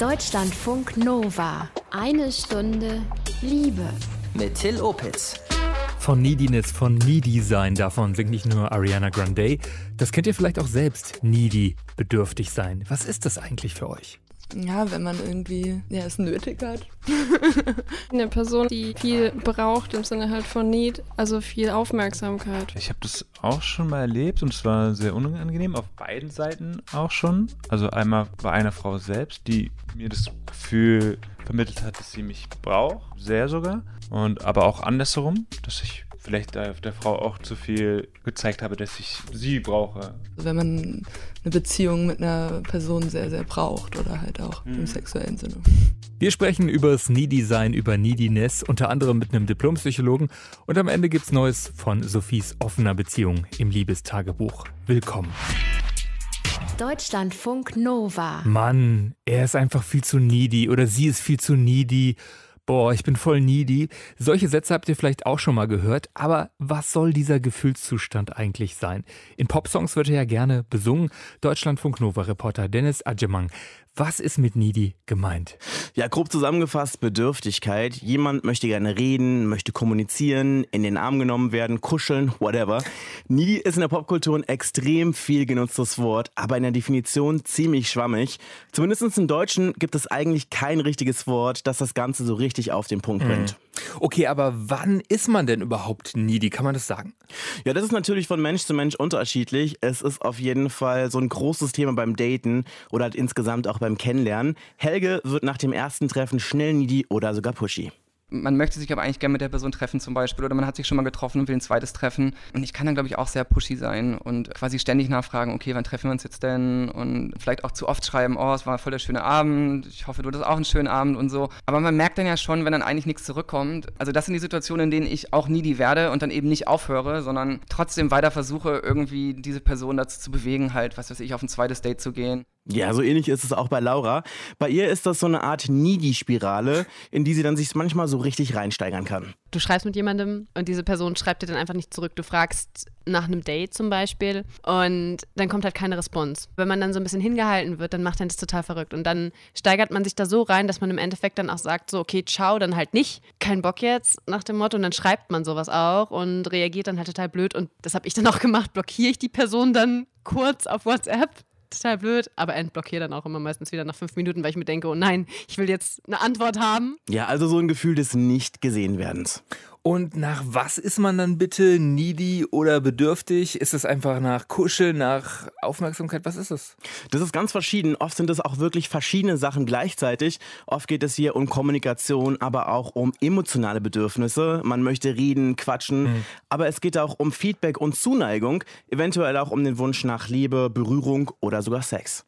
Deutschlandfunk Nova. Eine Stunde Liebe. Mit Till Opitz. Von Neediness, von Needy sein, davon singt nicht nur Ariana Grande. Das kennt ihr vielleicht auch selbst, needy, bedürftig sein. Was ist das eigentlich für euch? Ja, wenn man irgendwie ja, es nötig hat. Eine Person, die viel braucht im Sinne halt von Need, also viel Aufmerksamkeit. Ich habe das auch schon mal erlebt und es war sehr unangenehm, auf beiden Seiten auch schon. Also einmal bei einer Frau selbst, die mir das Gefühl vermittelt hat, dass sie mich braucht, sehr sogar. Und aber auch andersherum, dass ich vielleicht der Frau auch zu viel gezeigt habe, dass ich sie brauche. Wenn man eine Beziehung mit einer Person sehr, sehr braucht oder halt auch mhm. im sexuellen Sinne. Wir sprechen über das Needy-Sein, über Neediness, unter anderem mit einem Diplompsychologen. Und am Ende gibt's Neues von Sophies offener Beziehung im Liebestagebuch. Willkommen. Deutschlandfunk Nova. Mann, er ist einfach viel zu needy oder sie ist viel zu needy boah, ich bin voll needy. Solche Sätze habt ihr vielleicht auch schon mal gehört, aber was soll dieser Gefühlszustand eigentlich sein? In Popsongs wird er ja gerne besungen. Deutschlandfunk Nova Reporter Dennis Adjemang. Was ist mit needy gemeint? Ja, grob zusammengefasst Bedürftigkeit. Jemand möchte gerne reden, möchte kommunizieren, in den Arm genommen werden, kuscheln, whatever. Needy ist in der Popkultur ein extrem viel genutztes Wort, aber in der Definition ziemlich schwammig. Zumindest im Deutschen gibt es eigentlich kein richtiges Wort, das das Ganze so richtig auf den Punkt bringt. Mhm. Okay, aber wann ist man denn überhaupt needy? Kann man das sagen? Ja, das ist natürlich von Mensch zu Mensch unterschiedlich. Es ist auf jeden Fall so ein großes Thema beim Daten oder halt insgesamt auch beim Kennenlernen. Helge wird nach dem ersten Treffen schnell needy oder sogar pushy man möchte sich aber eigentlich gerne mit der Person treffen zum Beispiel oder man hat sich schon mal getroffen und will ein zweites Treffen. Und ich kann dann, glaube ich, auch sehr pushy sein und quasi ständig nachfragen, okay, wann treffen wir uns jetzt denn? Und vielleicht auch zu oft schreiben, oh, es war voll der schöne Abend, ich hoffe, du hattest auch einen schönen Abend und so. Aber man merkt dann ja schon, wenn dann eigentlich nichts zurückkommt. Also das sind die Situationen, in denen ich auch needy werde und dann eben nicht aufhöre, sondern trotzdem weiter versuche, irgendwie diese Person dazu zu bewegen, halt, was weiß ich, auf ein zweites Date zu gehen. Ja, so ähnlich ist es auch bei Laura. Bei ihr ist das so eine Art Needy-Spirale, in die sie dann sich manchmal so richtig reinsteigern kann. Du schreibst mit jemandem und diese Person schreibt dir dann einfach nicht zurück. Du fragst nach einem Date zum Beispiel und dann kommt halt keine Response. Wenn man dann so ein bisschen hingehalten wird, dann macht dann das total verrückt und dann steigert man sich da so rein, dass man im Endeffekt dann auch sagt so, okay, ciao, dann halt nicht, kein Bock jetzt nach dem Motto und dann schreibt man sowas auch und reagiert dann halt total blöd und das habe ich dann auch gemacht, blockiere ich die Person dann kurz auf WhatsApp total blöd, aber entblockiere dann auch immer meistens wieder nach fünf Minuten, weil ich mir denke, oh nein, ich will jetzt eine Antwort haben. Ja, also so ein Gefühl des Nicht-Gesehen-Werdens. Und nach was ist man dann bitte needy oder bedürftig? Ist es einfach nach Kuschel, nach Aufmerksamkeit? Was ist es? Das ist ganz verschieden. Oft sind es auch wirklich verschiedene Sachen gleichzeitig. Oft geht es hier um Kommunikation, aber auch um emotionale Bedürfnisse. Man möchte reden, quatschen, mhm. aber es geht auch um Feedback und Zuneigung, eventuell auch um den Wunsch nach Liebe, Berührung oder sogar Sex.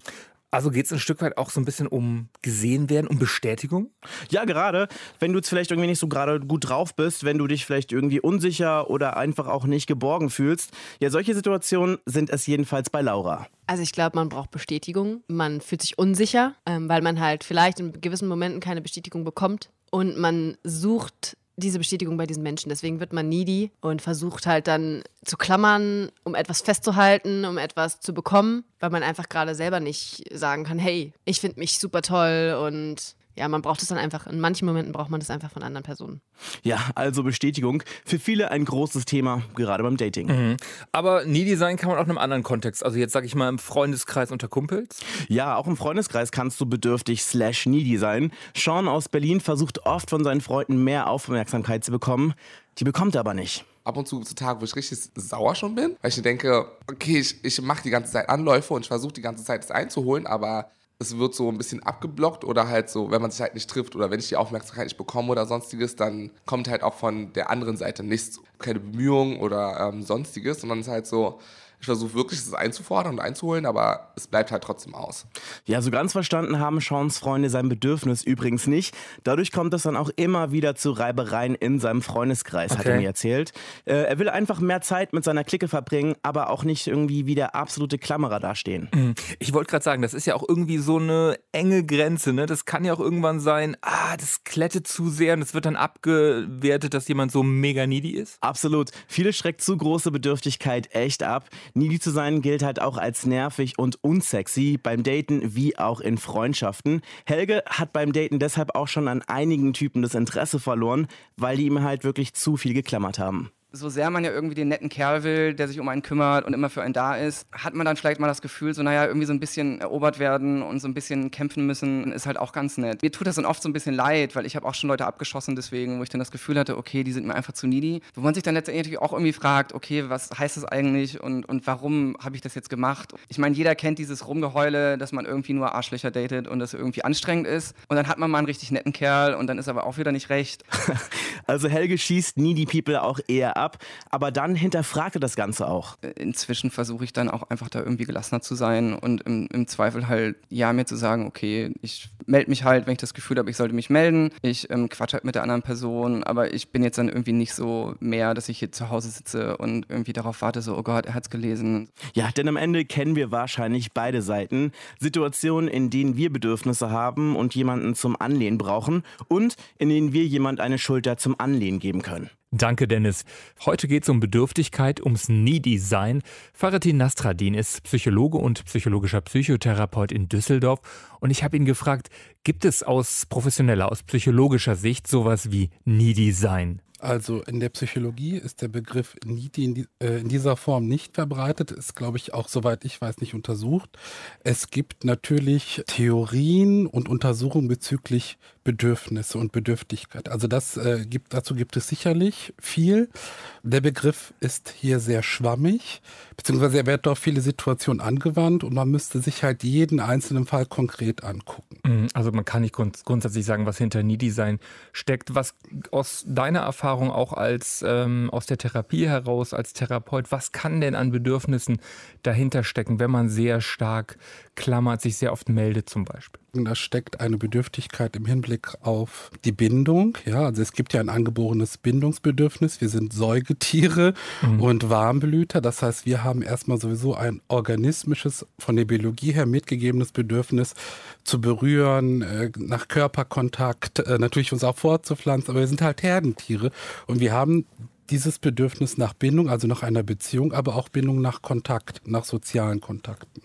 Also geht es ein Stück weit auch so ein bisschen um gesehen werden, um Bestätigung? Ja, gerade. Wenn du jetzt vielleicht irgendwie nicht so gerade gut drauf bist, wenn du dich vielleicht irgendwie unsicher oder einfach auch nicht geborgen fühlst. Ja, solche Situationen sind es jedenfalls bei Laura. Also ich glaube, man braucht Bestätigung. Man fühlt sich unsicher, ähm, weil man halt vielleicht in gewissen Momenten keine Bestätigung bekommt. Und man sucht diese Bestätigung bei diesen Menschen. Deswegen wird man needy und versucht halt dann zu klammern, um etwas festzuhalten, um etwas zu bekommen, weil man einfach gerade selber nicht sagen kann, hey, ich finde mich super toll und ja, man braucht es dann einfach, in manchen Momenten braucht man das einfach von anderen Personen. Ja, also Bestätigung. Für viele ein großes Thema, gerade beim Dating. Mhm. Aber needy sein kann man auch in einem anderen Kontext. Also jetzt sage ich mal im Freundeskreis unter Kumpels. Ja, auch im Freundeskreis kannst du bedürftig slash needy sein. Sean aus Berlin versucht oft von seinen Freunden mehr Aufmerksamkeit zu bekommen. Die bekommt er aber nicht ab und zu zu Tagen, wo ich richtig sauer schon bin, weil ich denke, okay, ich, ich mache die ganze Zeit Anläufe und ich versuche die ganze Zeit es einzuholen, aber es wird so ein bisschen abgeblockt oder halt so, wenn man sich halt nicht trifft oder wenn ich die Aufmerksamkeit nicht bekomme oder sonstiges, dann kommt halt auch von der anderen Seite nichts, keine Bemühungen oder ähm, sonstiges, sondern es ist halt so, ich versuche wirklich, es einzufordern und einzuholen, aber es bleibt halt trotzdem aus. Ja, so ganz verstanden haben Seans Freunde sein Bedürfnis übrigens nicht. Dadurch kommt es dann auch immer wieder zu Reibereien in seinem Freundeskreis, okay. hat er mir erzählt. Äh, er will einfach mehr Zeit mit seiner Clique verbringen, aber auch nicht irgendwie wie der absolute Klammerer dastehen. Mhm. Ich wollte gerade sagen, das ist ja auch irgendwie so eine enge Grenze. Ne? Das kann ja auch irgendwann sein, ah, das klettet zu sehr und es wird dann abgewertet, dass jemand so mega needy ist. Absolut. Viele schreckt zu große Bedürftigkeit echt ab. Needy zu sein gilt halt auch als nervig und unsexy beim Daten wie auch in Freundschaften. Helge hat beim Daten deshalb auch schon an einigen Typen das Interesse verloren, weil die ihm halt wirklich zu viel geklammert haben so sehr man ja irgendwie den netten Kerl will, der sich um einen kümmert und immer für einen da ist, hat man dann vielleicht mal das Gefühl, so naja, irgendwie so ein bisschen erobert werden und so ein bisschen kämpfen müssen, ist halt auch ganz nett. Mir tut das dann oft so ein bisschen leid, weil ich habe auch schon Leute abgeschossen deswegen, wo ich dann das Gefühl hatte, okay, die sind mir einfach zu needy. Wo man sich dann letztendlich auch irgendwie fragt, okay, was heißt das eigentlich und, und warum habe ich das jetzt gemacht? Ich meine, jeder kennt dieses Rumgeheule, dass man irgendwie nur Arschlöcher datet und das irgendwie anstrengend ist. Und dann hat man mal einen richtig netten Kerl und dann ist aber auch wieder nicht recht. also Helge schießt needy people auch eher ab, aber dann hinterfragte das Ganze auch. Inzwischen versuche ich dann auch einfach da irgendwie gelassener zu sein und im, im Zweifel halt ja mir zu sagen, okay, ich melde mich halt, wenn ich das Gefühl habe, ich sollte mich melden. Ich ähm, quatsch halt mit der anderen Person, aber ich bin jetzt dann irgendwie nicht so mehr, dass ich hier zu Hause sitze und irgendwie darauf warte, so, oh Gott, er hat's gelesen. Ja, denn am Ende kennen wir wahrscheinlich beide Seiten. Situationen, in denen wir Bedürfnisse haben und jemanden zum Anlehnen brauchen und in denen wir jemand eine Schulter zum Anlehnen geben können. Danke, Dennis. Heute geht es um Bedürftigkeit, ums Needy-Sein. Faratin Nastradin ist Psychologe und psychologischer Psychotherapeut in Düsseldorf. Und ich habe ihn gefragt, gibt es aus professioneller, aus psychologischer Sicht sowas wie Needy-Sein? Also in der Psychologie ist der Begriff Needy in, die, äh, in, dieser Form nicht verbreitet, ist, glaube ich, auch soweit ich weiß nicht untersucht. Es gibt natürlich Theorien und Untersuchungen bezüglich Bedürfnisse und Bedürftigkeit. Also das äh, gibt, dazu gibt es sicherlich viel. Der Begriff ist hier sehr schwammig, beziehungsweise er wird auf viele Situationen angewandt und man müsste sich halt jeden einzelnen Fall konkret angucken. Mhm, also man kann nicht grunds grundsätzlich sagen, was hinter Needy sein steckt. Was aus deiner Erfahrung auch als ähm, aus der Therapie heraus als Therapeut, was kann denn an Bedürfnissen dahinter stecken, wenn man sehr stark klammert, sich sehr oft meldet zum Beispiel? Da steckt eine Bedürftigkeit im Hinblick auf die Bindung. Ja, also es gibt ja ein angeborenes Bindungsbedürfnis. Wir sind Säugetiere mhm. und Warmblüter. Das heißt, wir haben erstmal sowieso ein organismisches, von der Biologie her mitgegebenes Bedürfnis zu berühren, äh, nach Körperkontakt, äh, natürlich uns auch fortzupflanzen. Aber wir sind halt Herdentiere und wir haben dieses Bedürfnis nach Bindung, also nach einer Beziehung, aber auch Bindung nach Kontakt, nach sozialen Kontakten.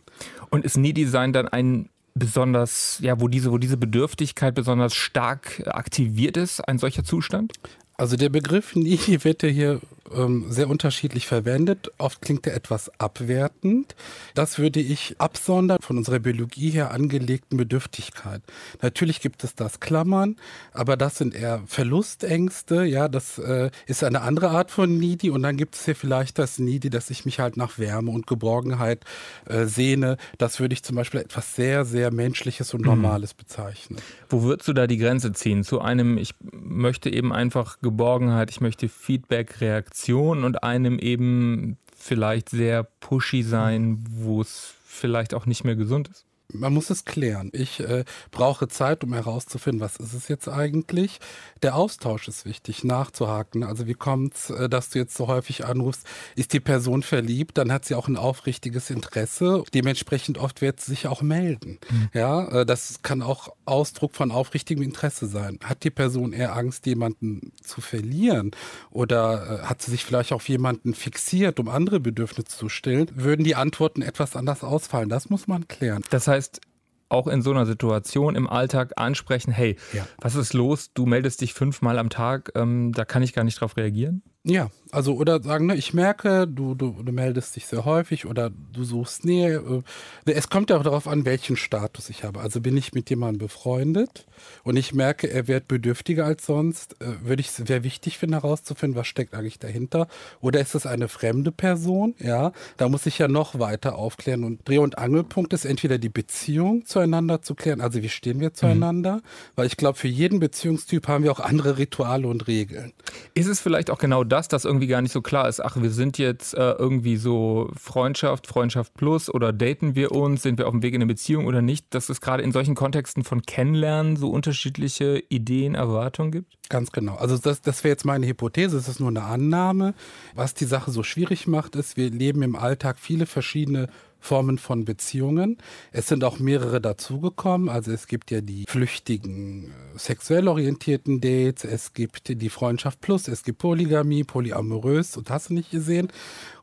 Und ist Nie-Design dann ein besonders, ja, wo diese, wo diese Bedürftigkeit besonders stark aktiviert ist, ein solcher Zustand? Also der Begriff Needy wird ja hier ähm, sehr unterschiedlich verwendet. Oft klingt er etwas abwertend. Das würde ich absondern von unserer Biologie her angelegten Bedürftigkeit. Natürlich gibt es das Klammern, aber das sind eher Verlustängste. Ja, das äh, ist eine andere Art von Needy. Und dann gibt es hier vielleicht das Needy, dass ich mich halt nach Wärme und Geborgenheit äh, sehne. Das würde ich zum Beispiel etwas sehr, sehr Menschliches und mhm. Normales mhm. bezeichnen. Wo würdest du da die Grenze ziehen? Zu einem, ich möchte eben einfach Geborgenheit, ich möchte Feedback, Reaktion Situation und einem eben vielleicht sehr pushy sein, wo es vielleicht auch nicht mehr gesund ist? Man muss es klären. Ich äh, brauche Zeit, um herauszufinden, was ist es jetzt eigentlich. Der Austausch ist wichtig, nachzuhaken. Also wie kommt es, äh, dass du jetzt so häufig anrufst, ist die Person verliebt, dann hat sie auch ein aufrichtiges Interesse. Dementsprechend oft wird sie sich auch melden. Mhm. Ja, äh, das kann auch Ausdruck von aufrichtigem Interesse sein. Hat die Person eher Angst, jemanden zu verlieren? Oder äh, hat sie sich vielleicht auf jemanden fixiert, um andere Bedürfnisse zu stillen? Würden die Antworten etwas anders ausfallen? Das muss man klären. Das heißt, heißt, auch in so einer Situation im Alltag ansprechen, hey, ja. was ist los? Du meldest dich fünfmal am Tag, ähm, da kann ich gar nicht drauf reagieren? Ja, also oder sagen, ne, ich merke, du, du, du meldest dich sehr häufig oder du suchst Nähe. Äh, es kommt ja auch darauf an, welchen Status ich habe. Also bin ich mit jemandem befreundet und ich merke, er wird bedürftiger als sonst, äh, würde ich es sehr wichtig finden, herauszufinden, was steckt eigentlich dahinter. Oder ist es eine fremde Person? Ja, da muss ich ja noch weiter aufklären. Und Dreh- und Angelpunkt ist entweder die Beziehung zueinander zu klären, also wie stehen wir zueinander, mhm. weil ich glaube, für jeden Beziehungstyp haben wir auch andere Rituale und Regeln. Ist es vielleicht auch genau das, dass irgendwie gar nicht so klar ist, ach, wir sind jetzt äh, irgendwie so Freundschaft, Freundschaft plus oder daten wir uns, sind wir auf dem Weg in eine Beziehung oder nicht, dass es gerade in solchen Kontexten von Kennenlernen so unterschiedliche Ideen, Erwartungen gibt? Ganz genau. Also das, das wäre jetzt meine Hypothese, es ist nur eine Annahme. Was die Sache so schwierig macht, ist, wir leben im Alltag viele verschiedene Formen von Beziehungen. Es sind auch mehrere dazugekommen. Also es gibt ja die flüchtigen, äh, sexuell orientierten Dates, es gibt die Freundschaft plus, es gibt Polygamie, polyamorös und hast du nicht gesehen.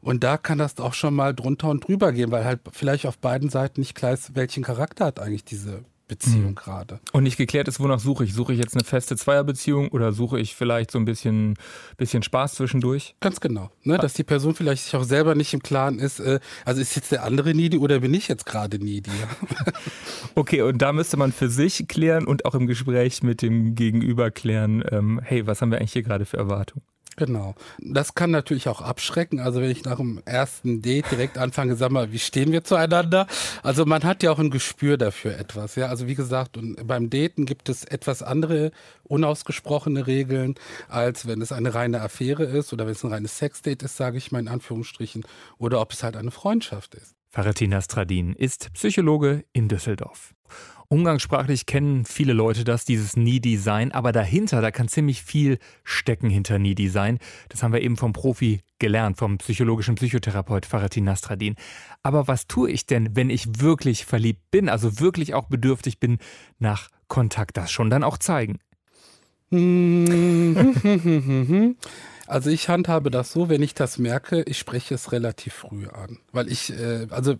Und da kann das auch schon mal drunter und drüber gehen, weil halt vielleicht auf beiden Seiten nicht klar ist, welchen Charakter hat eigentlich diese Beziehung mhm. gerade. Und nicht geklärt ist, wonach suche ich. Suche ich jetzt eine feste Zweierbeziehung oder suche ich vielleicht so ein bisschen, bisschen Spaß zwischendurch? Ganz genau. Ne? Dass die Person vielleicht sich auch selber nicht im Klaren ist, äh, also ist jetzt der andere needy oder bin ich jetzt gerade needy? okay, und da müsste man für sich klären und auch im Gespräch mit dem Gegenüber klären, ähm, hey, was haben wir eigentlich hier gerade für Erwartungen? Genau. Das kann natürlich auch abschrecken. Also wenn ich nach dem ersten Date direkt anfange, sag mal, wie stehen wir zueinander? Also man hat ja auch ein Gespür dafür etwas. Ja, also wie gesagt, und beim Daten gibt es etwas andere unausgesprochene Regeln, als wenn es eine reine Affäre ist oder wenn es ein reines Sexdate ist, sage ich mal in Anführungsstrichen, oder ob es halt eine Freundschaft ist. Faratina Stradin ist Psychologe in Düsseldorf. Umgangssprachlich kennen viele Leute das, dieses Needy-Sein, aber dahinter, da kann ziemlich viel stecken hinter Needy-Sein. Das haben wir eben vom Profi gelernt, vom psychologischen Psychotherapeut Faratin Nastradin. Aber was tue ich denn, wenn ich wirklich verliebt bin, also wirklich auch bedürftig bin nach Kontakt? Das schon dann auch zeigen. Also ich handhabe das so, wenn ich das merke, ich spreche es relativ früh an. Weil ich, äh, also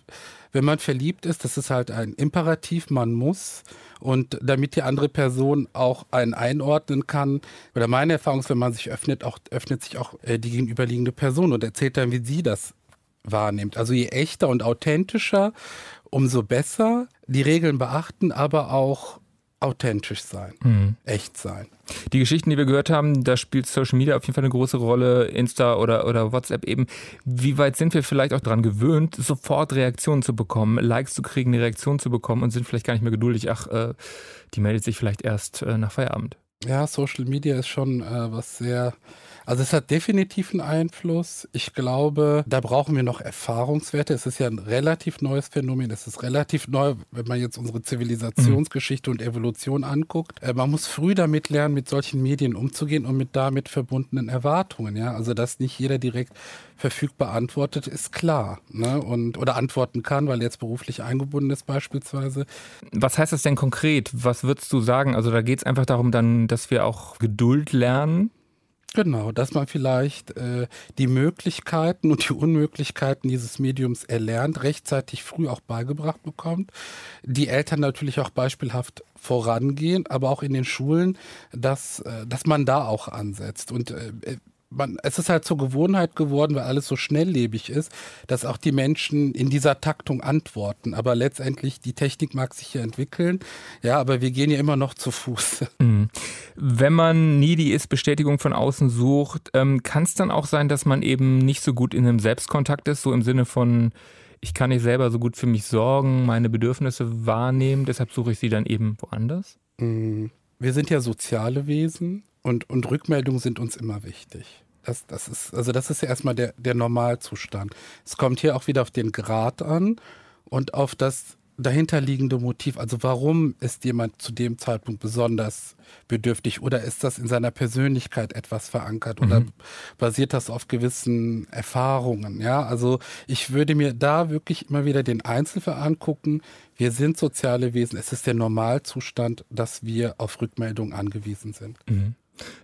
wenn man verliebt ist, das ist halt ein Imperativ, man muss. Und damit die andere Person auch einen einordnen kann, oder meine Erfahrung ist, wenn man sich öffnet, auch, öffnet sich auch äh, die gegenüberliegende Person und erzählt dann, wie sie das wahrnimmt. Also je echter und authentischer, umso besser. Die Regeln beachten, aber auch authentisch sein, mhm. echt sein. Die Geschichten, die wir gehört haben, da spielt Social Media auf jeden Fall eine große Rolle, Insta oder, oder WhatsApp eben. Wie weit sind wir vielleicht auch daran gewöhnt, sofort Reaktionen zu bekommen, Likes zu kriegen, eine Reaktion zu bekommen und sind vielleicht gar nicht mehr geduldig, ach, äh, die meldet sich vielleicht erst äh, nach Feierabend? Ja, Social Media ist schon äh, was sehr also es hat definitiv einen Einfluss. Ich glaube, da brauchen wir noch Erfahrungswerte. Es ist ja ein relativ neues Phänomen. Es ist relativ neu, wenn man jetzt unsere Zivilisationsgeschichte und Evolution anguckt. Äh, man muss früh damit lernen, mit solchen Medien umzugehen und mit damit verbundenen Erwartungen. Ja, also dass nicht jeder direkt verfügbar antwortet, ist klar. Ne? Und, oder antworten kann, weil er jetzt beruflich eingebunden ist beispielsweise. Was heißt das denn konkret? Was würdest du sagen? Also da geht es einfach darum dann, dass wir auch Geduld lernen Genau, dass man vielleicht äh, die Möglichkeiten und die Unmöglichkeiten dieses Mediums erlernt, rechtzeitig früh auch beigebracht bekommt. Die Eltern natürlich auch beispielhaft vorangehen, aber auch in den Schulen, dass, äh, dass man da auch ansetzt. Und äh, man, es ist halt zur Gewohnheit geworden, weil alles so schnelllebig ist, dass auch die Menschen in dieser Taktung antworten. Aber letztendlich, die Technik mag sich ja entwickeln. Ja, aber wir gehen ja immer noch zu Fuß. Mhm. Wenn man needy ist, Bestätigung von außen sucht, ähm, kann es dann auch sein, dass man eben nicht so gut in einem Selbstkontakt ist, so im Sinne von, ich kann nicht selber so gut für mich sorgen, meine Bedürfnisse wahrnehmen, deshalb suche ich sie dann eben woanders? Mhm. Wir sind ja soziale Wesen und, und Rückmeldungen sind uns immer wichtig. Das, das ist, also das ist ja erstmal der, der Normalzustand. Es kommt hier auch wieder auf den Grad an und auf das dahinterliegende Motiv. Also warum ist jemand zu dem Zeitpunkt besonders bedürftig oder ist das in seiner Persönlichkeit etwas verankert oder mhm. basiert das auf gewissen Erfahrungen? Ja, also ich würde mir da wirklich immer wieder den Einzelfall angucken. Wir sind soziale Wesen. Es ist der Normalzustand, dass wir auf Rückmeldungen angewiesen sind. Mhm.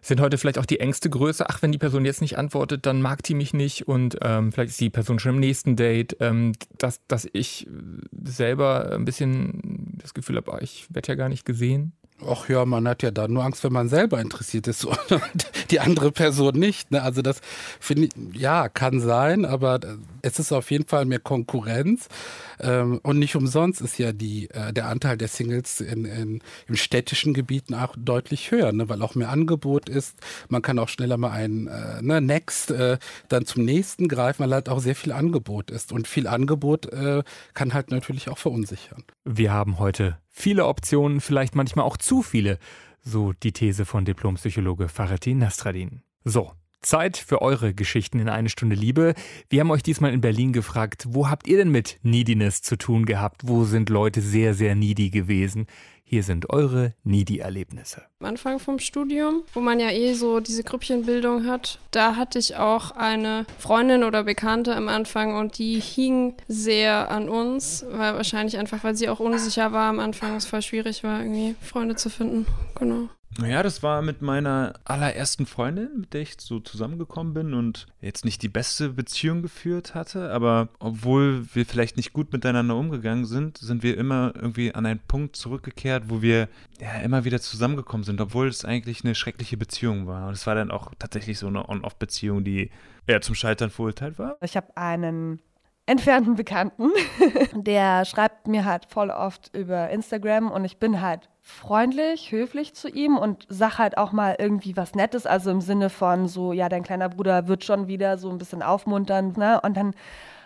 Sind heute vielleicht auch die Ängste größer? Ach, wenn die Person jetzt nicht antwortet, dann mag die mich nicht und ähm, vielleicht ist die Person schon im nächsten Date, ähm, dass, dass ich selber ein bisschen das Gefühl habe, ah, ich werde ja gar nicht gesehen. Ach ja, man hat ja da nur Angst, wenn man selber interessiert ist und die andere Person nicht. Ne? Also das finde ich, ja, kann sein, aber es ist auf jeden Fall mehr Konkurrenz. Ähm, und nicht umsonst ist ja die, äh, der Anteil der Singles in, in, in städtischen Gebieten auch deutlich höher, ne? weil auch mehr Angebot ist. Man kann auch schneller mal ein äh, ne, Next äh, dann zum nächsten greifen, weil halt auch sehr viel Angebot ist. Und viel Angebot äh, kann halt natürlich auch verunsichern. Wir haben heute viele Optionen, vielleicht manchmal auch zu viele, so die These von Diplompsychologe Faratin Nastradin. So, Zeit für eure Geschichten in eine Stunde Liebe. Wir haben euch diesmal in Berlin gefragt, wo habt ihr denn mit Neediness zu tun gehabt? Wo sind Leute sehr, sehr needy gewesen? Hier sind eure Needy-Erlebnisse. Am Anfang vom Studium, wo man ja eh so diese Grüppchenbildung hat, da hatte ich auch eine Freundin oder Bekannte am Anfang und die hing sehr an uns, weil wahrscheinlich einfach, weil sie auch unsicher war am Anfang, es voll schwierig war, irgendwie Freunde zu finden. Genau. Naja, das war mit meiner allerersten Freundin, mit der ich so zusammengekommen bin und jetzt nicht die beste Beziehung geführt hatte, aber obwohl wir vielleicht nicht gut miteinander umgegangen sind, sind wir immer irgendwie an einen Punkt zurückgekehrt, wo wir ja immer wieder zusammengekommen sind, obwohl es eigentlich eine schreckliche Beziehung war. Und es war dann auch tatsächlich so eine On-Off-Beziehung, die eher zum Scheitern verurteilt war. Ich habe einen entfernten Bekannten, der schreibt mir halt voll oft über Instagram und ich bin halt freundlich, höflich zu ihm und sag halt auch mal irgendwie was Nettes, also im Sinne von so, ja, dein kleiner Bruder wird schon wieder so ein bisschen aufmuntern, ne? Und dann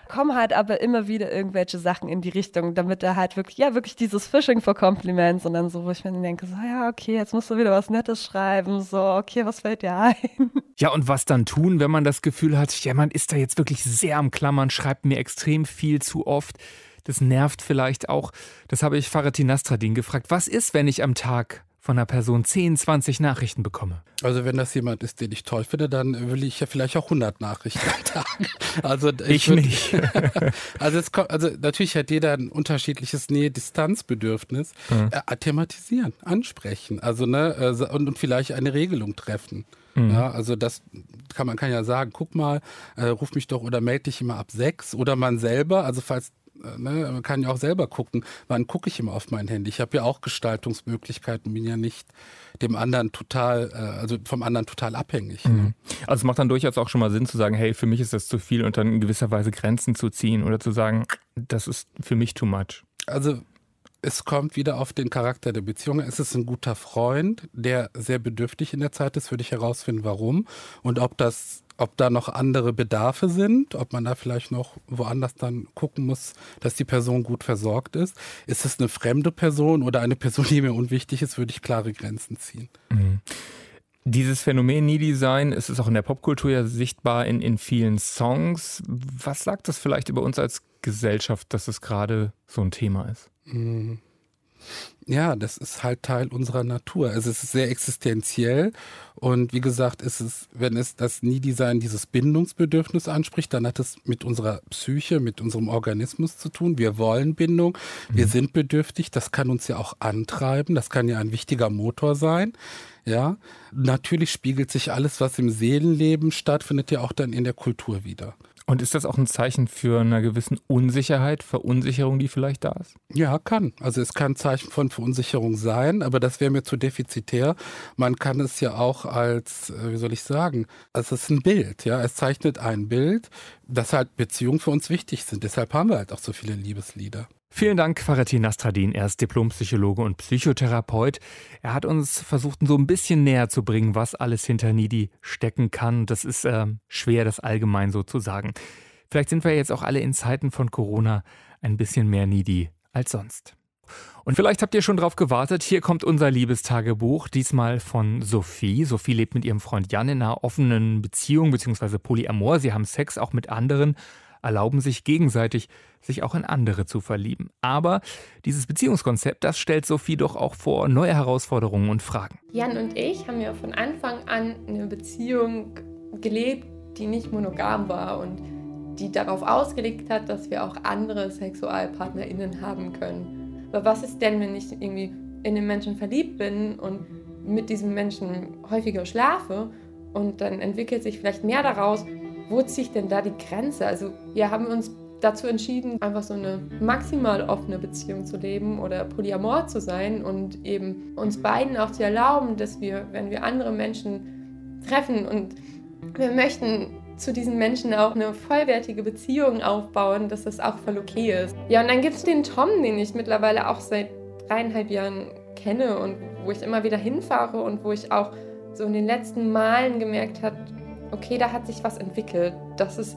kommen halt aber immer wieder irgendwelche Sachen in die Richtung, damit er halt wirklich, ja, wirklich dieses Fishing for Compliments und dann so, wo ich mir denke, so, ja, okay, jetzt musst du wieder was Nettes schreiben, so, okay, was fällt dir ein? Ja, und was dann tun, wenn man das Gefühl hat, ja, man ist da jetzt wirklich sehr am Klammern, schreibt mir extrem viel zu oft. Das nervt vielleicht auch. Das habe ich Faratin Nastradin gefragt. Was ist, wenn ich am Tag von einer Person 10, 20 Nachrichten bekomme. Also wenn das jemand ist, den ich toll finde, dann will ich ja vielleicht auch 100 Nachrichten am Tag. Also ich, ich würd, nicht. also, es kommt, also natürlich hat jeder ein unterschiedliches Nähe-Distanz-Bedürfnis. Mhm. Äh, thematisieren, ansprechen, also ne äh, und, und vielleicht eine Regelung treffen. Mhm. Ja, also das kann man kann ja sagen, guck mal, äh, ruf mich doch oder melde dich immer ab sechs oder man selber, also falls ne, man kann ja auch selber gucken, wann gucke ich immer auf mein Handy. Ich habe ja auch Gestaltungsmöglichkeiten, bin ja nicht dem anderen total, äh, also vom anderen total abhängig. Ne? Mhm. Also es macht dann durchaus auch schon mal Sinn zu sagen, hey, für mich ist das zu viel und dann in gewisser Weise Grenzen zu ziehen oder zu sagen, das ist für mich too much. Also es kommt wieder auf den Charakter der Beziehung. Es ist ein guter Freund, der sehr bedürftig in der Zeit ist, würde ich herausfinden, warum. Und ob das ob da noch andere Bedarfe sind, ob man da vielleicht noch woanders dann gucken muss, dass die Person gut versorgt ist. Ist es eine fremde Person oder eine Person, die mir unwichtig ist, würde ich klare Grenzen ziehen. Mhm. Dieses Phänomen Needy Sein, ist es auch in der Popkultur ja sichtbar in, in vielen Songs. Was sagt das vielleicht über uns als Gesellschaft, dass es gerade so ein Thema ist? Mhm. Ja, das ist halt Teil unserer Natur. Also es ist sehr existenziell und wie gesagt, ist es, wenn es das Nie-Design dieses Bindungsbedürfnis anspricht, dann hat es mit unserer Psyche, mit unserem Organismus zu tun. Wir wollen Bindung, wir mhm. sind bedürftig, das kann uns ja auch antreiben, das kann ja ein wichtiger Motor sein. Ja, natürlich spiegelt sich alles, was im Seelenleben stattfindet, ja auch dann in der Kultur wieder. Und ist das auch ein Zeichen für eine gewissen Unsicherheit, Verunsicherung, die vielleicht da ist? Ja, kann. Also es kann ein Zeichen von Verunsicherung sein, aber das wäre mir zu defizitär. Man kann es ja auch als, äh, wie soll ich sagen, es ist ein Bild, ja. Es zeichnet ein Bild, dass halt Beziehungen für uns wichtig sind. Deshalb haben wir halt auch so viele Liebeslieder. Vielen Dank, Faratin Nastradin. Er ist Diplompsychologe und Psychotherapeut. Er hat uns versucht, so ein bisschen näher zu bringen, was alles hinter Nidi stecken kann. Das ist äh, schwer, das allgemein so zu sagen. Vielleicht sind wir jetzt auch alle in Zeiten von Corona ein bisschen mehr Needy als sonst. Und vielleicht habt ihr schon drauf gewartet. Hier kommt unser Liebestagebuch, diesmal von Sophie. Sophie lebt mit ihrem Freund Jan in einer offenen Beziehung bzw. Polyamor. Sie haben Sex auch mit anderen erlauben sich gegenseitig, sich auch in andere zu verlieben. Aber dieses Beziehungskonzept, das stellt Sophie doch auch vor neue Herausforderungen und Fragen. Jan und ich haben ja von Anfang an eine Beziehung gelebt, die nicht monogam war und die darauf ausgelegt hat, dass wir auch andere SexualpartnerInnen haben können. Aber was ist denn, wenn ich irgendwie in den Menschen verliebt bin und mit diesem Menschen häufiger schlafe und dann entwickelt sich vielleicht mehr daraus, wo ziehe ich denn da die Grenze? Also wir haben uns dazu entschieden, einfach so eine maximal offene Beziehung zu leben oder polyamor zu sein und eben uns beiden auch zu erlauben, dass wir, wenn wir andere Menschen treffen und wir möchten zu diesen Menschen auch eine vollwertige Beziehung aufbauen, dass das auch voll okay ist. Ja, und dann gibt es den Tom, den ich mittlerweile auch seit dreieinhalb Jahren kenne und wo ich immer wieder hinfahre und wo ich auch so in den letzten Malen gemerkt habe, okay, da hat sich was entwickelt. Das ist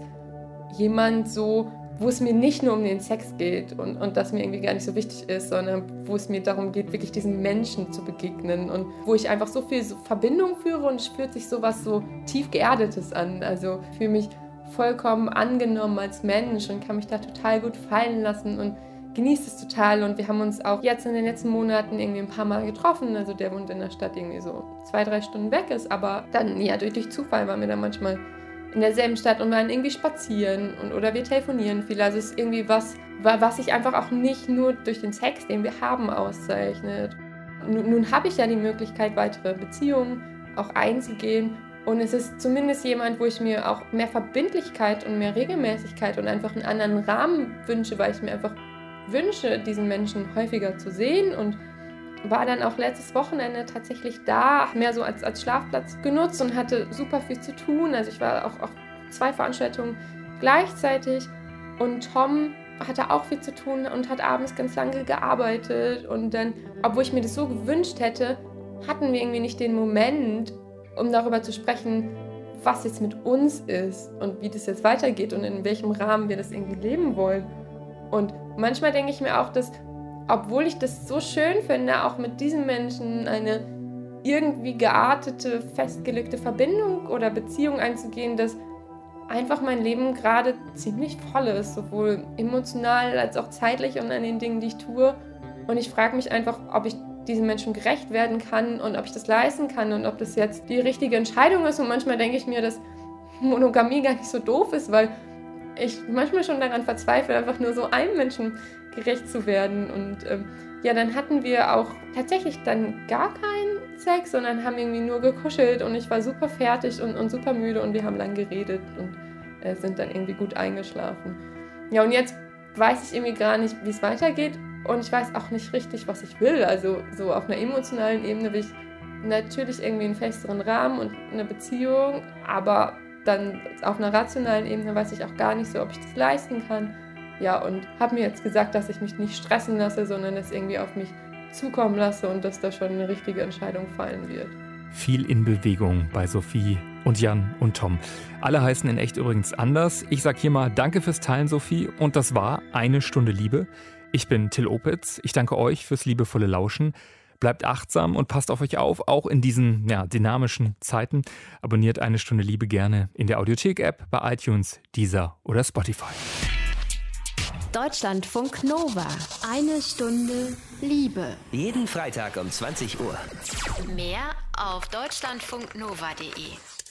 jemand so wo es mir nicht nur um den Sex geht und, und das mir irgendwie gar nicht so wichtig ist, sondern wo es mir darum geht, wirklich diesen Menschen zu begegnen und wo ich einfach so viel Verbindung führe und spürt sich sowas so tief geerdetes an. Also fühle mich vollkommen angenommen als Mensch und kann mich da total gut fallen lassen und genießt es total und wir haben uns auch jetzt in den letzten Monaten irgendwie ein paar Mal getroffen. Also der wohnt in der Stadt irgendwie so zwei, drei Stunden weg ist, aber dann ja durch, durch Zufall waren wir dann manchmal in derselben Stadt und waren irgendwie spazieren und oder wir telefonieren viel. Also es ist irgendwie was, was sich einfach auch nicht nur durch den Sex, den wir haben, auszeichnet. Nun, nun habe ich ja die Möglichkeit, weitere Beziehungen auch einzugehen. Und es ist zumindest jemand, wo ich mir auch mehr Verbindlichkeit und mehr Regelmäßigkeit und einfach einen anderen Rahmen wünsche, weil ich mir einfach wünsche, diesen Menschen häufiger zu sehen und war dann auch letztes Wochenende tatsächlich da, mehr so als, als Schlafplatz genutzt und hatte super viel zu tun. Also ich war auch auf zwei Veranstaltungen gleichzeitig und Tom hatte auch viel zu tun und hat abends ganz lange gearbeitet und dann, obwohl ich mir das so gewünscht hätte, hatten wir irgendwie nicht den Moment, um darüber zu sprechen, was jetzt mit uns ist und wie das jetzt weitergeht und in welchem Rahmen wir das irgendwie leben wollen. Und manchmal denke ich mir auch, dass obwohl ich das so schön finde, auch mit diesem Menschen eine irgendwie geartete, festgelegte Verbindung oder Beziehung einzugehen, dass einfach mein Leben gerade ziemlich voll ist, sowohl emotional als auch zeitlich und an den Dingen, die ich tue. Und ich frage mich einfach, ob ich diesen Menschen gerecht werden kann und ob ich das leisten kann und ob das jetzt die richtige Entscheidung ist. Und manchmal denke ich mir, dass Monogamie gar nicht so doof ist, weil ich manchmal schon daran verzweifle, einfach nur so einem Menschen gerecht zu werden. Und ähm, ja, dann hatten wir auch tatsächlich dann gar keinen Sex, sondern haben irgendwie nur gekuschelt und ich war super fertig und, und super müde und wir haben lang geredet und äh, sind dann irgendwie gut eingeschlafen. Ja, und jetzt weiß ich irgendwie gar nicht, wie es weitergeht und ich weiß auch nicht richtig, was ich will. Also so auf einer emotionalen Ebene will ich natürlich irgendwie einen festeren Rahmen und eine Beziehung, aber dann auf einer rationalen Ebene weiß ich auch gar nicht so, ob ich das leisten kann. Ja, und habe mir jetzt gesagt, dass ich mich nicht stressen lasse, sondern es irgendwie auf mich zukommen lasse und dass da schon eine richtige Entscheidung fallen wird. Viel in Bewegung bei Sophie und Jan und Tom. Alle heißen in echt übrigens anders. Ich sag hier mal Danke fürs Teilen, Sophie. Und das war eine Stunde Liebe. Ich bin Till Opitz. Ich danke euch fürs liebevolle Lauschen. Bleibt achtsam und passt auf euch auf, auch in diesen ja, dynamischen Zeiten. Abonniert eine Stunde Liebe gerne in der Audiothek-App bei iTunes, Deezer oder Spotify. Deutschlandfunk Nova. Eine Stunde Liebe. Jeden Freitag um 20 Uhr. Mehr auf deutschlandfunknova.de.